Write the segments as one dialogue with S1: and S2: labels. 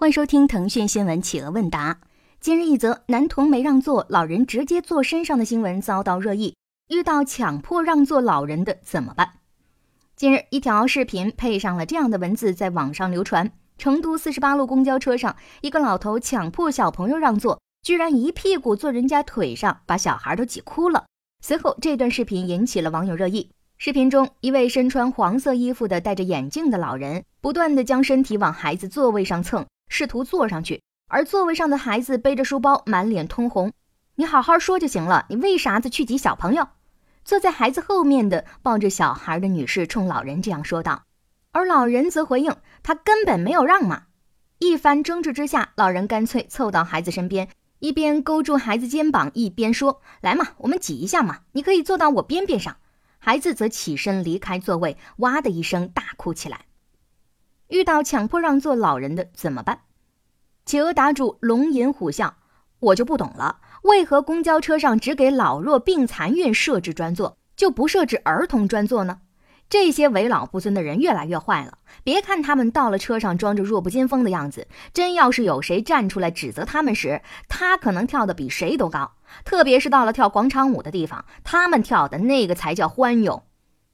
S1: 欢迎收听腾讯新闻企鹅问答。今日一则男童没让座，老人直接坐身上的新闻遭到热议。遇到强迫让座老人的怎么办？近日，一条视频配上了这样的文字在网上流传：成都四十八路公交车上，一个老头强迫小朋友让座，居然一屁股坐人家腿上，把小孩都挤哭了。随后，这段视频引起了网友热议。视频中，一位身穿黄色衣服的、戴着眼镜的老人，不断的将身体往孩子座位上蹭。试图坐上去，而座位上的孩子背着书包，满脸通红。你好好说就行了，你为啥子去挤小朋友？坐在孩子后面的抱着小孩的女士冲老人这样说道，而老人则回应：“他根本没有让嘛。”一番争执之下，老人干脆凑到孩子身边，一边勾住孩子肩膀，一边说：“来嘛，我们挤一下嘛，你可以坐到我边边上。”孩子则起身离开座位，哇的一声大哭起来。遇到强迫让座老人的怎么办？企鹅答主龙吟虎啸，我就不懂了，为何公交车上只给老弱病残孕设置专座，就不设置儿童专座呢？这些为老不尊的人越来越坏了。别看他们到了车上装着弱不禁风的样子，真要是有谁站出来指责他们时，他可能跳得比谁都高。特别是到了跳广场舞的地方，他们跳的那个才叫欢勇。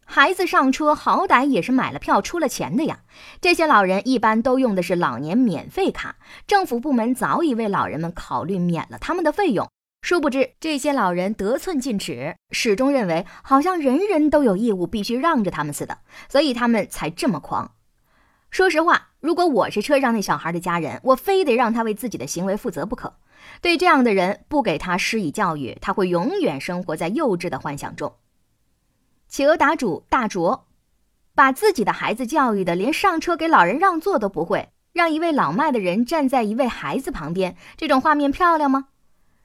S1: 孩子上车，好歹也是买了票、出了钱的呀。这些老人一般都用的是老年免费卡，政府部门早已为老人们考虑免了他们的费用。殊不知，这些老人得寸进尺，始终认为好像人人都有义务必须让着他们似的，所以他们才这么狂。说实话，如果我是车上那小孩的家人，我非得让他为自己的行为负责不可。对这样的人，不给他施以教育，他会永远生活在幼稚的幻想中。企鹅答主大卓，把自己的孩子教育的连上车给老人让座都不会，让一位老迈的人站在一位孩子旁边，这种画面漂亮吗？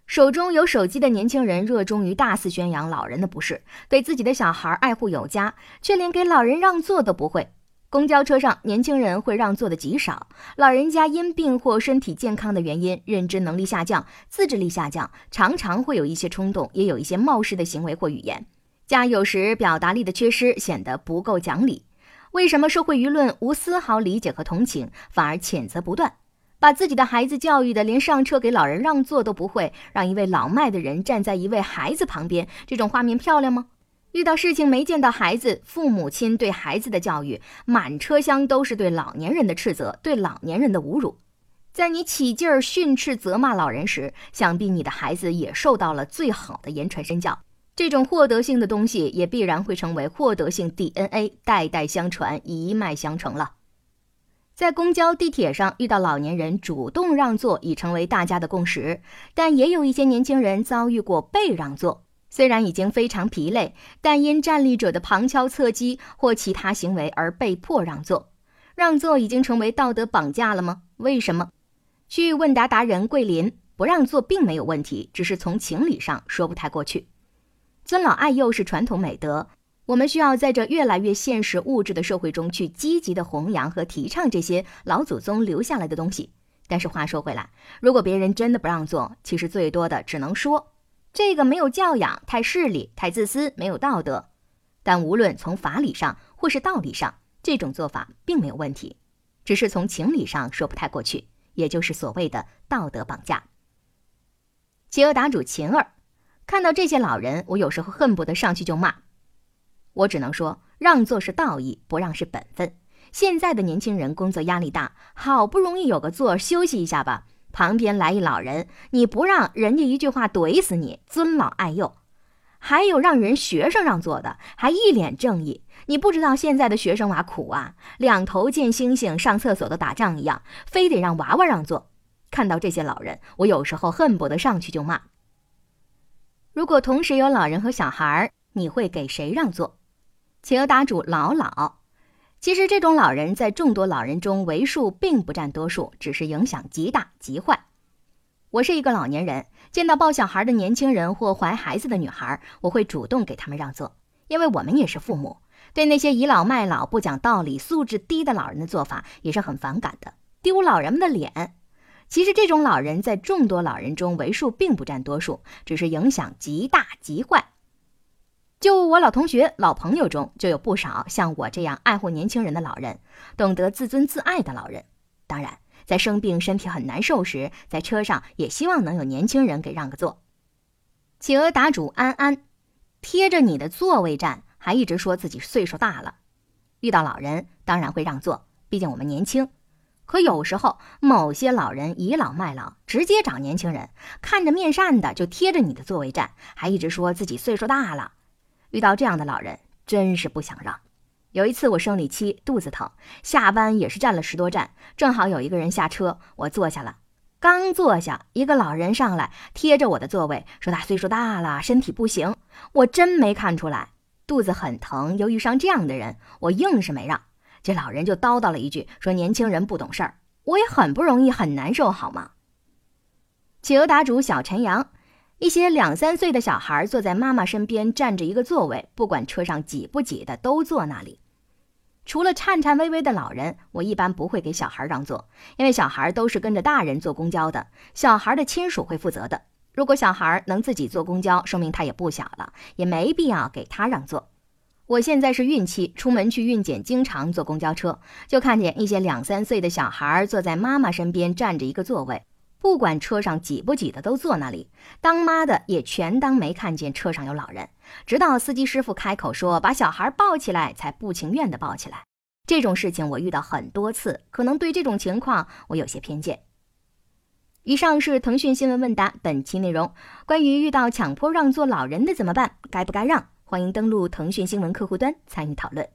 S1: 手中有手机的年轻人热衷于大肆宣扬老人的不是，对自己的小孩爱护有加，却连给老人让座都不会。公交车上，年轻人会让座的极少，老人家因病或身体健康的原因，认知能力下降，自制力下降，常常会有一些冲动，也有一些冒失的行为或语言。加有时表达力的缺失显得不够讲理。为什么社会舆论无丝毫理解和同情，反而谴责不断？把自己的孩子教育的连上车给老人让座都不会，让一位老迈的人站在一位孩子旁边，这种画面漂亮吗？遇到事情没见到孩子，父母亲对孩子的教育，满车厢都是对老年人的斥责，对老年人的侮辱。在你起劲儿训斥责骂老人时，想必你的孩子也受到了最好的言传身教。这种获得性的东西也必然会成为获得性 DNA，代代相传，一脉相承了。在公交、地铁上遇到老年人主动让座已成为大家的共识，但也有一些年轻人遭遇过被让座，虽然已经非常疲累，但因站立者的旁敲侧击或其他行为而被迫让座。让座已经成为道德绑架了吗？为什么？据问答达人桂林，不让座并没有问题，只是从情理上说不太过去。尊老爱幼是传统美德，我们需要在这越来越现实物质的社会中去积极的弘扬和提倡这些老祖宗留下来的东西。但是话说回来，如果别人真的不让座，其实最多的只能说这个没有教养、太势利、太自私、没有道德。但无论从法理上或是道理上，这种做法并没有问题，只是从情理上说不太过去，也就是所谓的道德绑架。企鹅答主秦儿。看到这些老人，我有时候恨不得上去就骂。我只能说，让座是道义，不让是本分。现在的年轻人工作压力大，好不容易有个座休息一下吧，旁边来一老人，你不让，人家一句话怼死你，尊老爱幼。还有让人学生让座的，还一脸正义。你不知道现在的学生娃苦啊，两头见星星，上厕所都打仗一样，非得让娃娃让座。看到这些老人，我有时候恨不得上去就骂。如果同时有老人和小孩儿，你会给谁让座？企鹅答主老老。其实这种老人在众多老人中为数，并不占多数，只是影响极大极坏。我是一个老年人，见到抱小孩的年轻人或怀孩子的女孩，我会主动给他们让座，因为我们也是父母，对那些倚老卖老、不讲道理、素质低的老人的做法也是很反感的，丢老人们的脸。其实这种老人在众多老人中为数，并不占多数，只是影响极大极坏。就我老同学、老朋友中，就有不少像我这样爱护年轻人的老人，懂得自尊自爱的老人。当然，在生病、身体很难受时，在车上也希望能有年轻人给让个座。企鹅答主安安，贴着你的座位站，还一直说自己岁数大了。遇到老人当然会让座，毕竟我们年轻。可有时候某些老人倚老卖老，直接找年轻人，看着面善的就贴着你的座位站，还一直说自己岁数大了。遇到这样的老人，真是不想让。有一次我生理期肚子疼，下班也是站了十多站，正好有一个人下车，我坐下了。刚坐下，一个老人上来贴着我的座位，说他岁数大了，身体不行。我真没看出来，肚子很疼，又遇上这样的人，我硬是没让。这老人就叨叨了一句，说年轻人不懂事儿。我也很不容易，很难受，好吗？企鹅答主小陈阳，一些两三岁的小孩坐在妈妈身边，占着一个座位，不管车上挤不挤的，都坐那里。除了颤颤巍巍的老人，我一般不会给小孩让座，因为小孩都是跟着大人坐公交的，小孩的亲属会负责的。如果小孩能自己坐公交，说明他也不小了，也没必要给他让座。我现在是孕期，出门去孕检，经常坐公交车，就看见一些两三岁的小孩坐在妈妈身边，占着一个座位，不管车上挤不挤的，都坐那里。当妈的也全当没看见车上有老人，直到司机师傅开口说把小孩抱起来，才不情愿的抱起来。这种事情我遇到很多次，可能对这种情况我有些偏见。以上是腾讯新闻问答本期内容，关于遇到强迫让座老人的怎么办，该不该让？欢迎登录腾讯新闻客户端参与讨论。